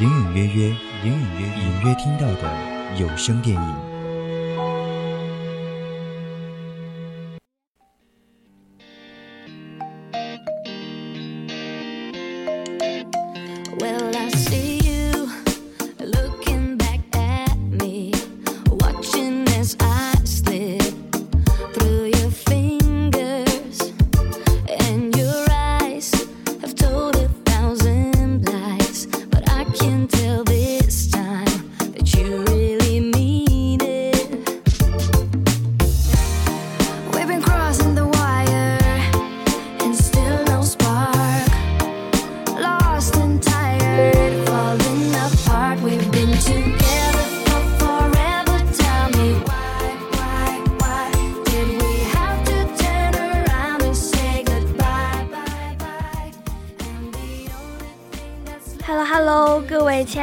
隐隐约约，隐隐约隐约听到的有声电影。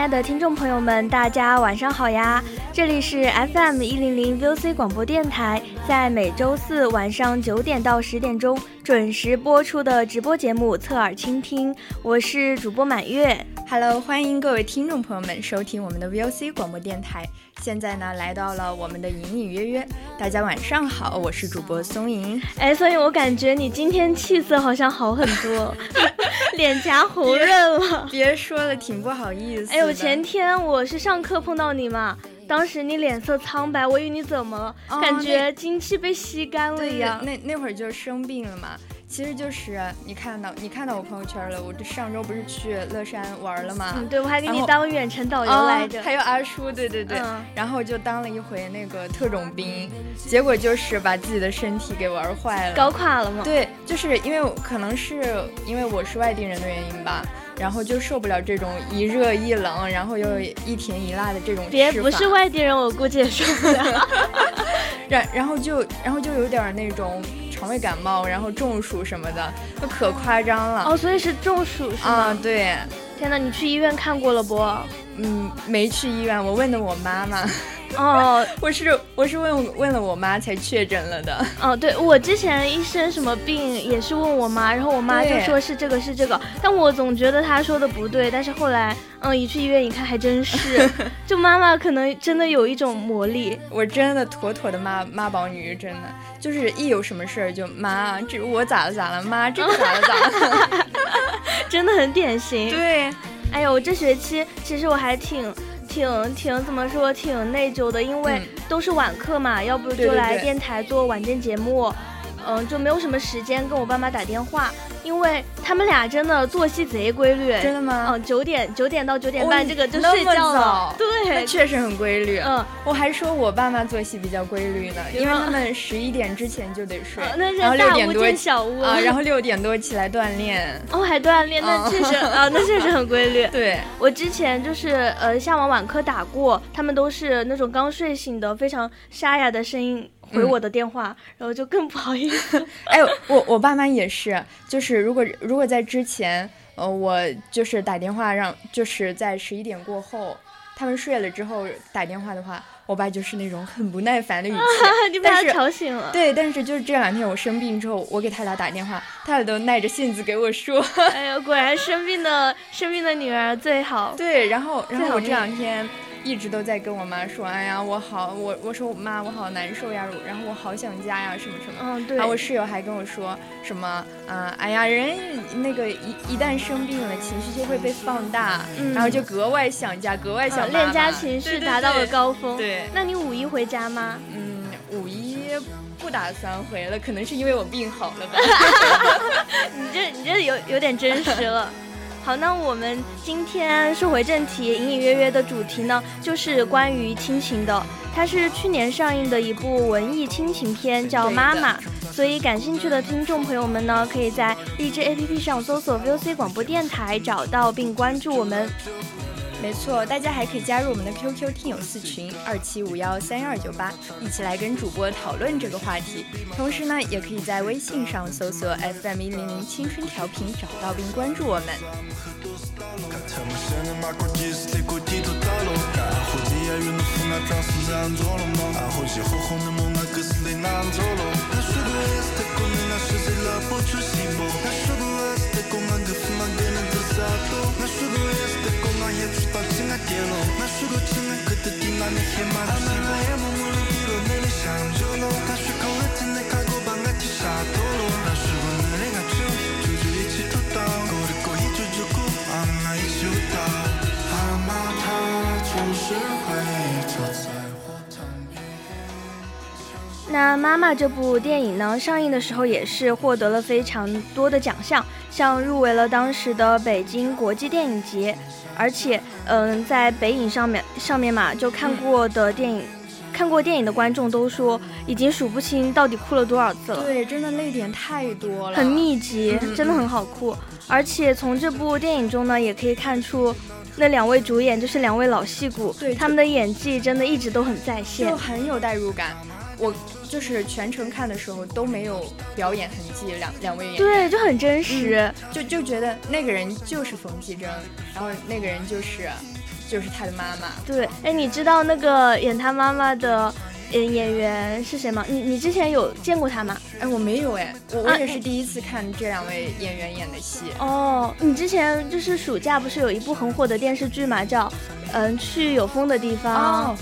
亲爱的听众朋友们，大家晚上好呀！这里是 FM 一零零 VOC 广播电台，在每周四晚上九点到十点钟准时播出的直播节目《侧耳倾听》，我是主播满月。Hello，欢迎各位听众朋友们收听我们的 VOC 广播电台。现在呢，来到了我们的隐隐约约，大家晚上好，我是主播松莹。哎，松莹，我感觉你今天气色好像好很多。脸颊红润了，别说了，挺不好意思。哎呦，前天我是上课碰到你嘛，当时你脸色苍白，我以为你怎么了，感觉精气被吸干了一样。那那会儿就生病了嘛。其实就是你看到你看到我朋友圈了，我这上周不是去乐山玩了吗？嗯，对，我还给你当远程导游来着，还有阿叔，对对对，然后就当了一回那个特种兵，结果就是把自己的身体给玩坏了，搞垮了吗？对，就是因为可能是因为我是外地人的原因吧，然后就受不了这种一热一冷，然后又一甜一辣的这种。别不是外地人，我估计也受不了。然然后就然后就有点那种。肠胃感冒，然后中暑什么的，都可夸张了哦。所以是中暑是吗？啊，对。天哪，你去医院看过了不？嗯，没去医院，我问的我妈妈。哦，我是我是问问了我妈才确诊了的。哦，对我之前一生什么病也是问我妈，然后我妈就说是这个是这个，但我总觉得她说的不对。但是后来，嗯，一去医院一看，还真是。就妈妈可能真的有一种魔力，我真的妥妥的妈妈宝女，真的就是一有什么事儿就妈，这我咋了咋了，妈这个咋了咋了，真的很典型。对，哎呦，我这学期其实我还挺。挺挺怎么说挺内疚的，因为都是晚课嘛，要不就来电台做晚间节目。嗯，就没有什么时间跟我爸妈打电话，因为他们俩真的作息贼规律。真的吗？嗯，九点九点到九点半这个就睡觉了。对，确实很规律。嗯，我还说我爸妈作息比较规律呢，因为他们十一点之前就得睡，然后六点多小屋啊，然后六点多起来锻炼。哦，还锻炼，那确实啊，那确实很规律。对，我之前就是呃下完晚课打过，他们都是那种刚睡醒的，非常沙哑的声音。回我的电话，然后就更不好意思。哎，我我爸妈也是，就是如果如果在之前，呃，我就是打电话让，就是在十一点过后，他们睡了之后打电话的话，我爸就是那种很不耐烦的语气，你把他吵醒了。对，但是就是这两天我生病之后，我给他俩打电话，他俩都耐着性子给我说。哎呦，果然生病的生病的女儿最好。对，然后然后我这两天。一直都在跟我妈说，哎呀，我好，我我说我妈，我好难受呀，然后我好想家呀，什么什么。嗯，对。然后我室友还跟我说什么，嗯，哎呀，人那个一一旦生病了，情绪就会被放大，然后就格外想家，格外想恋家情绪达到了高峰。对。那你五一回家吗？嗯，五一不打算回了，可能是因为我病好了吧。你这你这有有点真实了。好，那我们今天说回正题，隐隐约约的主题呢，就是关于亲情的。它是去年上映的一部文艺亲情片，叫《妈妈》。所以感兴趣的听众朋友们呢，可以在荔枝 APP 上搜索 VOC 广播电台，找到并关注我们。没错，大家还可以加入我们的 QQ 听友四群二七五幺三幺二九八，一起来跟主播讨论这个话题。同时呢，也可以在微信上搜索 FM 一零零青春调频，找到并关注我们。那《妈妈》这部电影呢，上映的时候也是获得了非常多的奖项，像入围了当时的北京国际电影节，而且，嗯，在北影上面上面嘛，就看过的电影，看过电影的观众都说，已经数不清到底哭了多少次了。对，真的泪点太多了，很密集，真的很好哭。而且从这部电影中呢，也可以看出，那两位主演就是两位老戏骨，对他们的演技真的一直都很在线，就很有代入感。我。就是全程看的时候都没有表演痕迹，两两位演员对就很真实，就就觉得那个人就是冯继征，然后那个人就是就是他的妈妈。对，哎，你知道那个演他妈妈的演演员是谁吗？你你之前有见过他吗？哎，我没有哎，我我也是第一次看这两位演员演的戏。哦，你之前就是暑假不是有一部很火的电视剧嘛，叫嗯去有风的地方。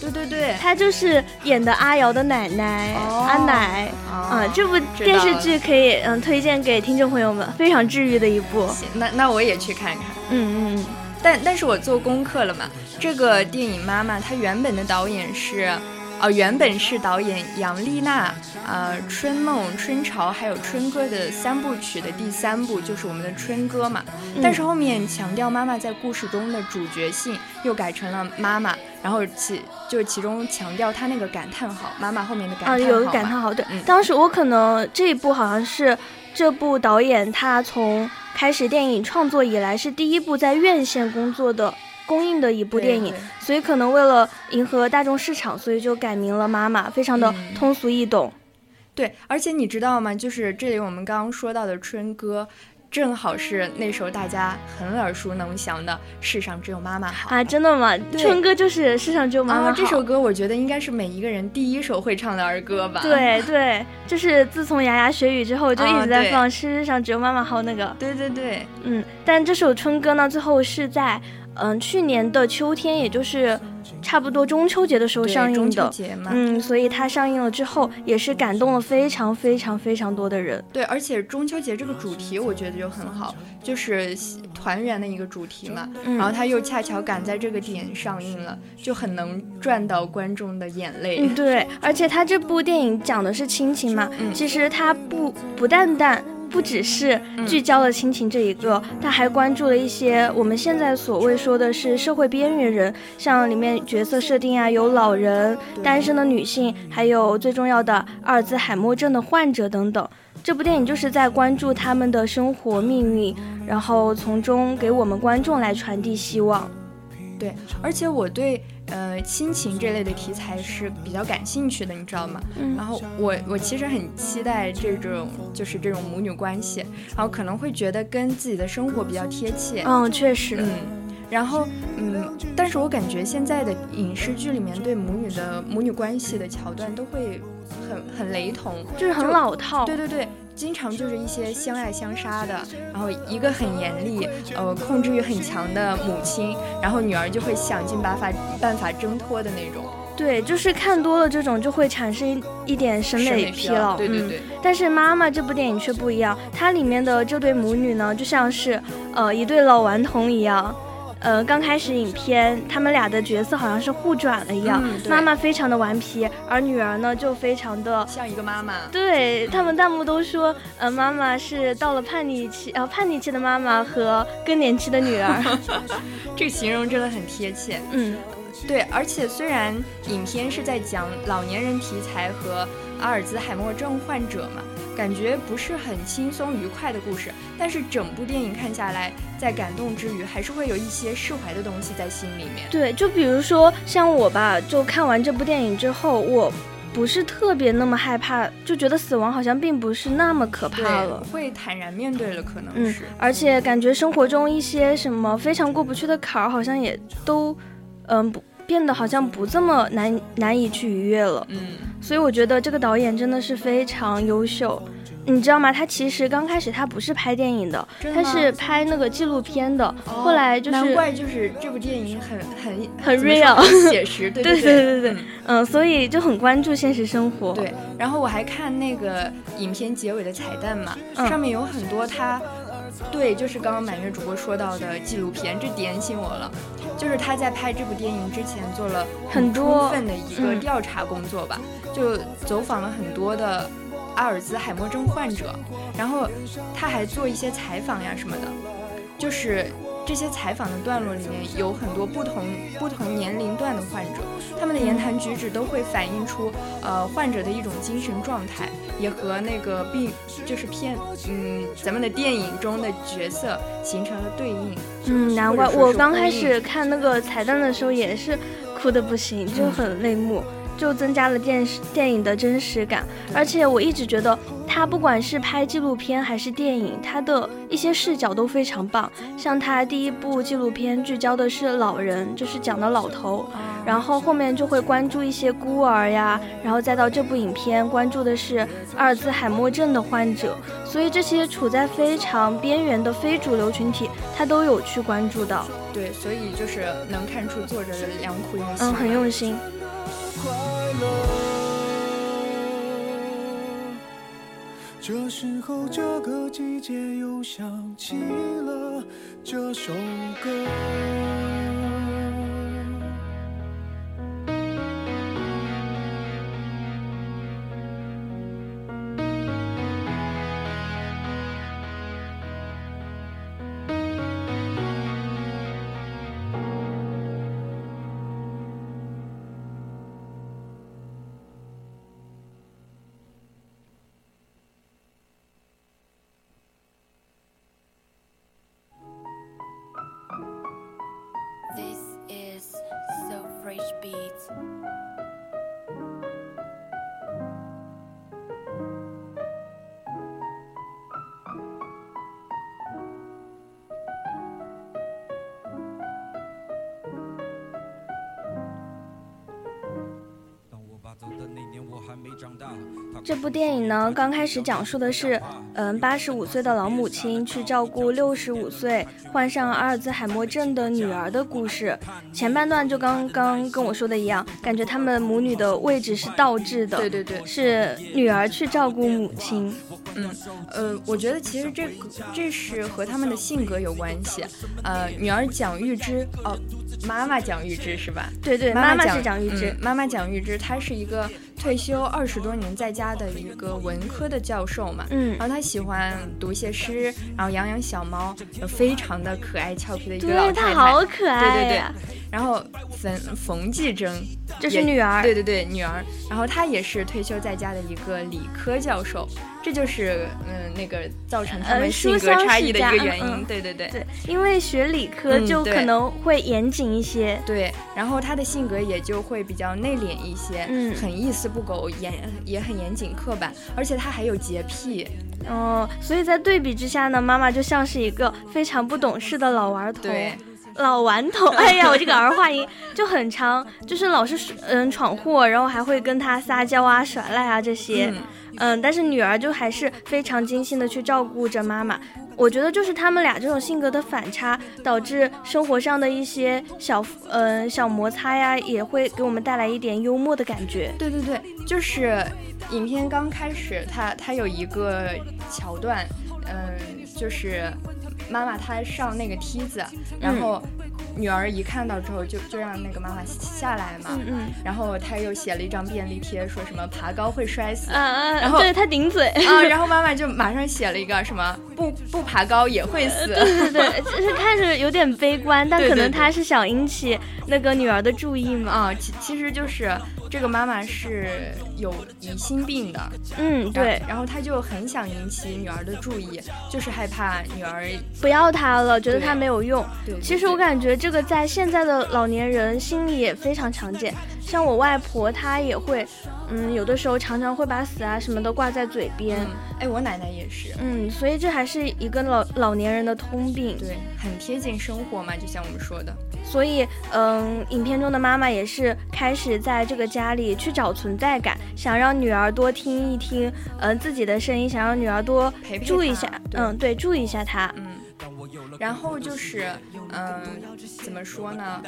对对对，她就是演的阿瑶的奶奶阿奶啊，这部电视剧可以嗯推荐给听众朋友们，非常治愈的一部。行，那那我也去看看。嗯嗯嗯，但但是我做功课了嘛，这个电影妈妈她原本的导演是。哦，原本是导演杨丽娜，呃，《春梦》《春潮》还有《春歌》的三部曲的第三部就是我们的《春歌》嘛。但是后面强调妈妈在故事中的主角性，又改成了妈妈，然后其就其中强调她那个感叹号，妈妈后面的感叹号。有个感叹号，对。当时我可能这一部好像是这部导演他从开始电影创作以来是第一部在院线工作的。公映的一部电影，所以可能为了迎合大众市场，所以就改名了《妈妈》，非常的通俗易懂。对，而且你知道吗？就是这里我们刚刚说到的《春歌》，正好是那首大家很耳熟能详的《世上只有妈妈好》啊！真的吗？《春哥》就是《世上只有妈妈好》这首歌，我觉得应该是每一个人第一首会唱的儿歌吧？对对，就是自从牙牙学语之后，就一直在放《世上只有妈妈好》那个。对对对，嗯，但这首《春歌》呢，最后是在。嗯，去年的秋天，也就是差不多中秋节的时候上映的，嗯，所以它上映了之后，也是感动了非常非常非常多的人。对，而且中秋节这个主题，我觉得就很好，就是团圆的一个主题嘛。然后它又恰巧赶在这个点上映了，就很能赚到观众的眼泪。嗯，对，而且它这部电影讲的是亲情嘛，其实它不不淡淡。不只是聚焦了亲情这一个，他还关注了一些我们现在所谓说的是社会边缘人，像里面角色设定啊，有老人、单身的女性，还有最重要的阿尔兹海默症的患者等等。这部电影就是在关注他们的生活命运，然后从中给我们观众来传递希望。对，而且我对。呃，亲情这类的题材是比较感兴趣的，你知道吗？嗯。然后我我其实很期待这种就是这种母女关系，然后可能会觉得跟自己的生活比较贴切。嗯，确实。嗯。然后嗯，但是我感觉现在的影视剧里面对母女的母女关系的桥段都会很很雷同，就是很老套。对对对。经常就是一些相爱相杀的，然后一个很严厉，呃，控制欲很强的母亲，然后女儿就会想尽办法办法挣脱的那种。对，就是看多了这种就会产生一点审美疲劳。对对对。但是妈妈这部电影却不一样，它里面的这对母女呢，就像是呃一对老顽童一样。呃，刚开始影片他们俩的角色好像是互转了一样，妈妈非常的顽皮，而女儿呢就非常的像一个妈妈。对他们弹幕都说，呃，妈妈是到了叛逆期，呃，叛逆期的妈妈和更年期的女儿，这个形容真的很贴切。嗯。对，而且虽然影片是在讲老年人题材和阿尔兹海默症患者嘛，感觉不是很轻松愉快的故事，但是整部电影看下来，在感动之余，还是会有一些释怀的东西在心里面。对，就比如说像我吧，就看完这部电影之后，我不是特别那么害怕，就觉得死亡好像并不是那么可怕了，会坦然面对了，可能是。而且感觉生活中一些什么非常过不去的坎儿，好像也都，嗯不。变得好像不这么难难以去逾越了，嗯，所以我觉得这个导演真的是非常优秀，你知道吗？他其实刚开始他不是拍电影的，他是拍那个纪录片的，后来就是难怪就是这部电影很很很 real 写实，对对对对对，嗯，所以就很关注现实生活。对，然后我还看那个影片结尾的彩蛋嘛，上面有很多他。对，就是刚刚满月主播说到的纪录片，这点醒我了。就是他在拍这部电影之前做了很充分的一个调查工作吧，就走访了很多的阿尔兹海默症患者，然后他还做一些采访呀什么的，就是。这些采访的段落里面有很多不同不同年龄段的患者，他们的言谈举止都会反映出呃患者的一种精神状态，也和那个并就是片嗯咱们的电影中的角色形成了对应。嗯，难怪我刚开始看那个彩蛋的时候也是哭的不行，就很泪目。就增加了电视电影的真实感，而且我一直觉得他不管是拍纪录片还是电影，他的一些视角都非常棒。像他第一部纪录片聚焦的是老人，就是讲的老头，然后后面就会关注一些孤儿呀，然后再到这部影片关注的是阿尔兹海默症的患者，所以这些处在非常边缘的非主流群体，他都有去关注到。对，所以就是能看出作者的良苦用心。嗯，很用心。这时候，这个季节又想起了这首歌。这部电影呢，刚开始讲述的是，嗯，八十五岁的老母亲去照顾六十五岁患上阿尔兹海默症的女儿的故事。前半段就刚刚跟我说的一样，感觉他们母女的位置是倒置的。对对对，是女儿去照顾母亲。嗯，呃，我觉得其实这个这是和他们的性格有关系。呃，女儿蒋玉芝，哦，妈妈蒋玉芝是吧？对对，妈妈是蒋玉芝，妈妈蒋玉芝，她是一个。退休二十多年在家的一个文科的教授嘛，嗯，然后他喜欢读一些诗，然后养养小猫，非常的可爱俏皮的一个老太太，好可爱，对对对。然后冯冯继征，这是女儿，对对对，女儿。然后她也是退休在家的一个理科教授，这就是嗯那个造成他们性格差异的一个原因，对对对。对，因为学理科就可能会严谨一些，对。然后他的性格也就会比较内敛一些，嗯，很一丝不苟，严也很严谨刻板，而且他还有洁癖，嗯，所以在对比之下呢，妈妈就像是一个非常不懂事的老顽童。对。老顽童，哎呀，我这个儿化音就很长，就是老是嗯闯祸，然后还会跟他撒娇啊、耍赖啊这些，嗯，但是女儿就还是非常精心的去照顾着妈妈。我觉得就是他们俩这种性格的反差，导致生活上的一些小嗯小摩擦呀，也会给我们带来一点幽默的感觉。对对对，就是影片刚开始，它它有一个桥段，嗯，就是妈妈她上那个梯子，然后。女儿一看到之后，就就让那个妈妈下来嘛。嗯嗯。然后她又写了一张便利贴，说什么爬高会摔死。嗯嗯。然后对她顶嘴。啊，然后妈妈就马上写了一个什么不不爬高也会死。对对对，就是看着有点悲观，但可能她是想引起那个女儿的注意嘛。啊，其其实就是。这个妈妈是有疑心病的，嗯，对，然后她就很想引起女儿的注意，就是害怕女儿不要她了，觉得她没有用。对，其实我感觉这个在现在的老年人心里也非常常见，像我外婆她也会，嗯，有的时候常常会把死啊什么的挂在嘴边。哎，我奶奶也是。嗯，所以这还是一个老老年人的通病。对，很贴近生活嘛，就像我们说的。所以，嗯，影片中的妈妈也是开始在这个家里去找存在感，想让女儿多听一听，嗯，自己的声音，想让女儿多注意一下，嗯，对，注意一下她，嗯。然后就是，嗯，怎么说呢？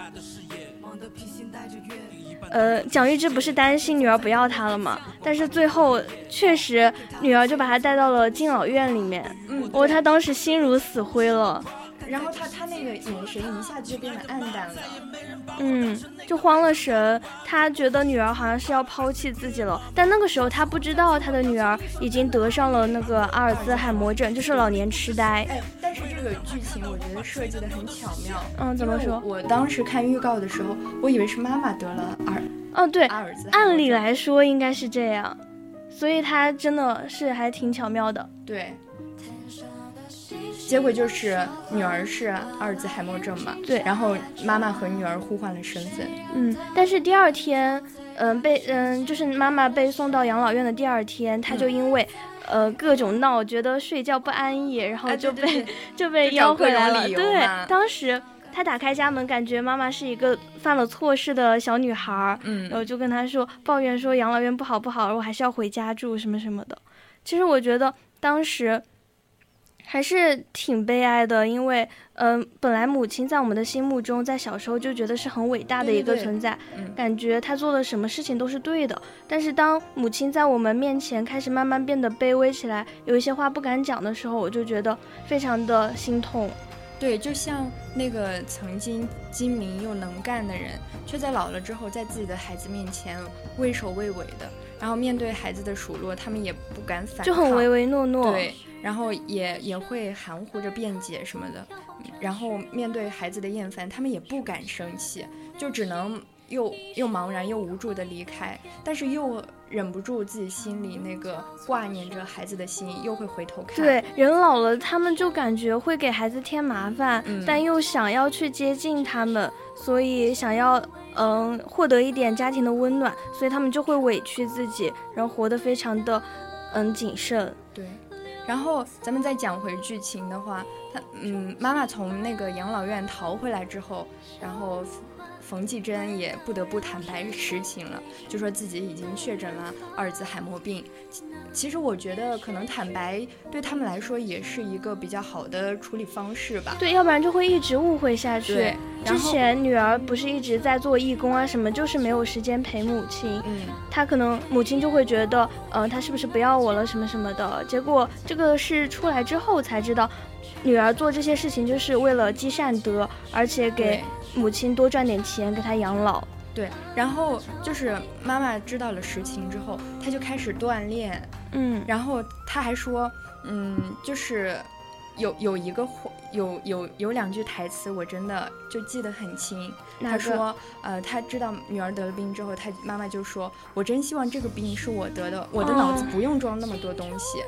呃，蒋玉芝不是担心女儿不要她了吗？但是最后确实，女儿就把她带到了敬老院里面。嗯，哦，她当时心如死灰了。然后他他那个眼神一下子就变得暗淡了，嗯，就慌了神。他觉得女儿好像是要抛弃自己了，但那个时候他不知道他的女儿已经得上了那个阿尔兹海默症，就是老年痴呆。哎，但是这个剧情我觉得设计的很巧妙。嗯，怎么说？我当时看预告的时候，我以为是妈妈得了阿尔，哦对，阿尔兹。按理来说应该是这样，所以他真的是还挺巧妙的。对。结果就是女儿是阿尔兹海默症嘛？对。然后妈妈和女儿互换了身份。嗯，但是第二天，嗯，被嗯，就是妈妈被送到养老院的第二天，她就因为，呃，各种闹，觉得睡觉不安逸，然后就被就被邀回来了。对，当时她打开家门，感觉妈妈是一个犯了错事的小女孩，嗯，然后就跟她说抱怨说养老院不好不好，我还是要回家住什么什么的。其实我觉得当时。还是挺悲哀的，因为，嗯，本来母亲在我们的心目中，在小时候就觉得是很伟大的一个存在，感觉她做的什么事情都是对的。但是当母亲在我们面前开始慢慢变得卑微起来，有一些话不敢讲的时候，我就觉得非常的心痛。对，就像那个曾经精明又能干的人，却在老了之后，在自己的孩子面前畏首畏尾的，然后面对孩子的数落，他们也不敢反抗，就很唯唯诺诺。对。然后也也会含糊着辩解什么的，然后面对孩子的厌烦，他们也不敢生气，就只能又又茫然又无助的离开，但是又忍不住自己心里那个挂念着孩子的心，又会回头看。对，人老了，他们就感觉会给孩子添麻烦，但又想要去接近他们，所以想要嗯获得一点家庭的温暖，所以他们就会委屈自己，然后活得非常的嗯谨慎。对。然后咱们再讲回剧情的话，他嗯，妈妈从那个养老院逃回来之后，然后。冯继珍也不得不坦白实情了，就说自己已经确诊了阿尔兹海默病。其实我觉得可能坦白对他们来说也是一个比较好的处理方式吧。对，要不然就会一直误会下去。之前女儿不是一直在做义工啊什么，就是没有时间陪母亲。嗯，她可能母亲就会觉得，呃，她是不是不要我了什么什么的。结果这个是出来之后才知道。女儿做这些事情就是为了积善德，而且给母亲多赚点钱给她养老。对，然后就是妈妈知道了实情之后，她就开始锻炼。嗯，然后她还说，嗯，就是有有一个有有有两句台词，我真的就记得很清。他说，呃，他知道女儿得了病之后，他妈妈就说：“我真希望这个病是我得的，我的脑子不用装那么多东西。”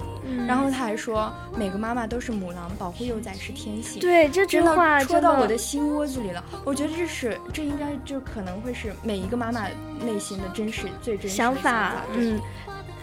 然后他还说：“每个妈妈都是母狼，保护幼崽是天性。”对，这句话戳到我的心窝子里了。我觉得这是，这应该就可能会是每一个妈妈内心的真实、最真实想法。嗯。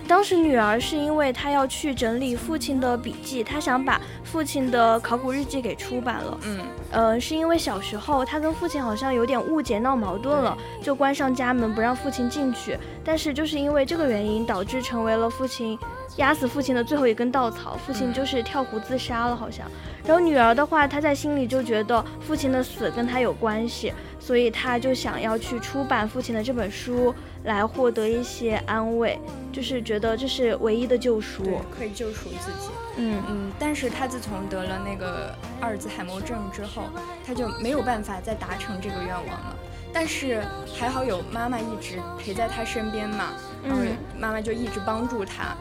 当时女儿是因为她要去整理父亲的笔记，她想把父亲的考古日记给出版了。嗯，呃，是因为小时候她跟父亲好像有点误解闹矛盾了，就关上家门不让父亲进去。但是就是因为这个原因，导致成为了父亲压死父亲的最后一根稻草，父亲就是跳湖自杀了，好像。然后女儿的话，她在心里就觉得父亲的死跟她有关系，所以他就想要去出版父亲的这本书，来获得一些安慰，就是觉得这是唯一的救赎，可以救赎自己。嗯嗯。但是他自从得了那个阿尔兹海默症之后，他就没有办法再达成这个愿望了。但是还好有妈妈一直陪在他身边嘛，嗯，妈妈就一直帮助她。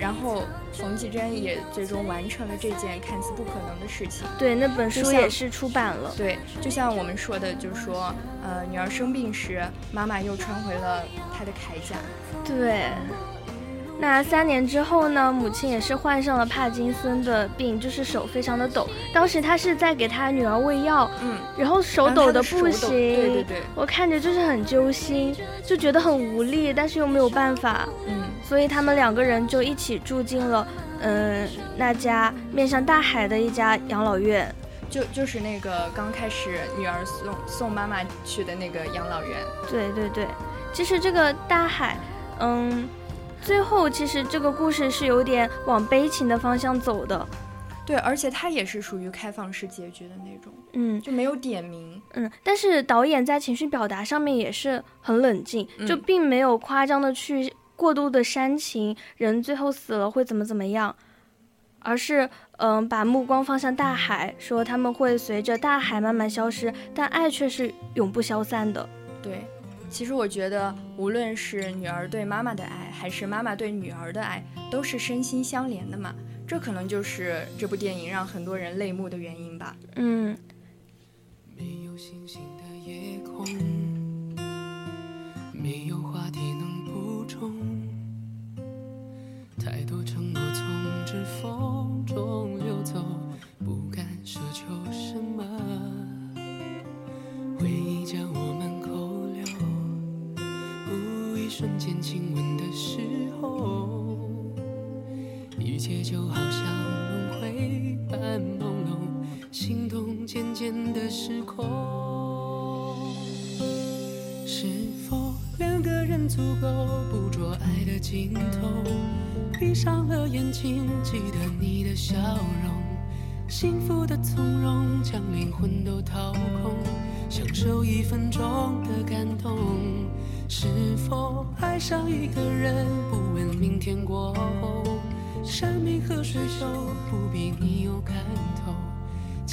然后冯继珍也最终完成了这件看似不可能的事情。对，那本书也是出版了。对，就像我们说的，就是说，呃，女儿生病时，妈妈又穿回了她的铠甲。对。那三年之后呢？母亲也是患上了帕金森的病，就是手非常的抖。当时她是在给她女儿喂药，嗯，然后手抖的不行，对对对，我看着就是很揪心，就觉得很无力，但是又没有办法，嗯，所以他们两个人就一起住进了，嗯，那家面向大海的一家养老院，就就是那个刚开始女儿送送妈妈去的那个养老院。对对对，其实这个大海，嗯。最后，其实这个故事是有点往悲情的方向走的，对，而且它也是属于开放式结局的那种，嗯，就没有点名，嗯，但是导演在情绪表达上面也是很冷静，就并没有夸张的去过度的煽情，人最后死了会怎么怎么样，而是嗯，把目光放向大海，说他们会随着大海慢慢消失，但爱却是永不消散的，对。其实我觉得，无论是女儿对妈妈的爱，还是妈妈对女儿的爱，都是身心相连的嘛。这可能就是这部电影让很多人泪目的原因吧。嗯。没有星星的夜空，没有话题中，太多承诺从指缝中流走，不敢奢求什么，回忆将我们扣留一。瞬间亲吻的时候，一切就好足够捕捉爱的尽头？闭上了眼睛，记得你的笑容，幸福的从容，将灵魂都掏空，享受一分钟的感动。是否爱上一个人，不问明天过后，山明和水秀，不必你有看，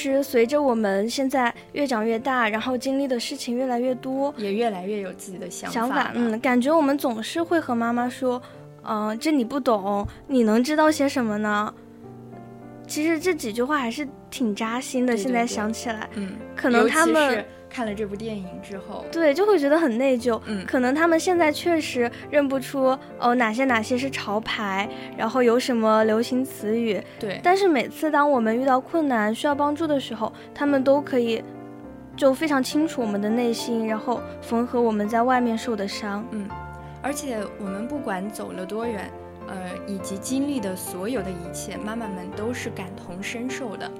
实随着我们现在越长越大，然后经历的事情越来越多，也越来越有自己的想法。想法，嗯，感觉我们总是会和妈妈说，嗯，这你不懂，你能知道些什么呢？其实这几句话还是挺扎心的。现在想起来，嗯，可能他们。看了这部电影之后，对，就会觉得很内疚。嗯，可能他们现在确实认不出哦哪些哪些是潮牌，然后有什么流行词语。对，但是每次当我们遇到困难需要帮助的时候，他们都可以就非常清楚我们的内心，然后缝合我们在外面受的伤。嗯，而且我们不管走了多远，呃，以及经历的所有的一切，妈妈们都是感同身受的，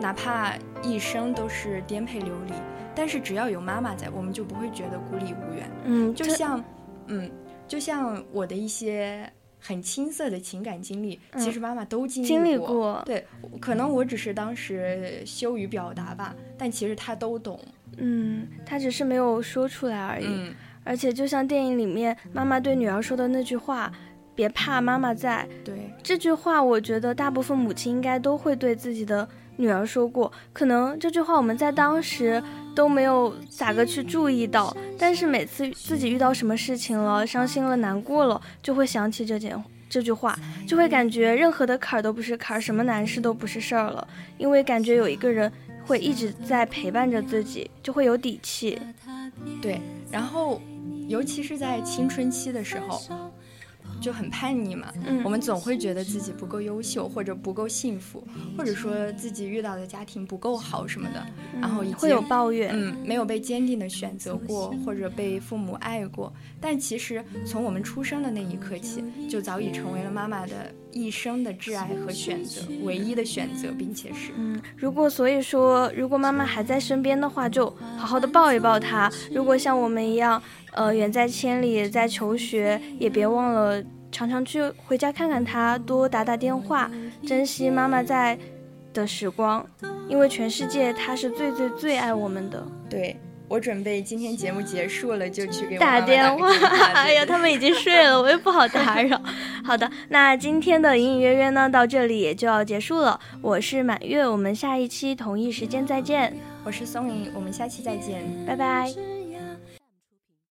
哪怕一生都是颠沛流离。但是只要有妈妈在，我们就不会觉得孤立无援。嗯，就像，嗯，就像我的一些很青涩的情感经历，其实妈妈都经历过。对，可能我只是当时羞于表达吧，但其实她都懂。嗯，她只是没有说出来而已。嗯，而且就像电影里面妈妈对女儿说的那句话，别怕，妈妈在。对这句话，我觉得大部分母亲应该都会对自己的女儿说过。可能这句话我们在当时都没有咋个去注意到，但是每次自己遇到什么事情了，伤心了、难过了，就会想起这件这句话，就会感觉任何的坎儿都不是坎儿，什么难事都不是事儿了，因为感觉有一个人会一直在陪伴着自己，就会有底气。对，然后尤其是在青春期的时候。就很叛逆嘛，嗯，我们总会觉得自己不够优秀，或者不够幸福，或者说自己遇到的家庭不够好什么的，然后会有抱怨，嗯，没有被坚定的选择过，或者被父母爱过。但其实从我们出生的那一刻起，就早已成为了妈妈的一生的挚爱和选择，唯一的选择，并且是，嗯，如果所以说，如果妈妈还在身边的话，就好好的抱一抱她。如果像我们一样。呃，远在千里，在求学，也别忘了常常去回家看看他，多打打电话，珍惜妈妈在的时光，因为全世界他是最最最爱我们的。对我准备今天节目结束了就去给打电话，哎呀，他们已经睡了，我也不好打扰。好的，那今天的隐隐约约呢，到这里也就要结束了。我是满月，我们下一期同一时间再见。我是松影，我们下期再见，拜拜。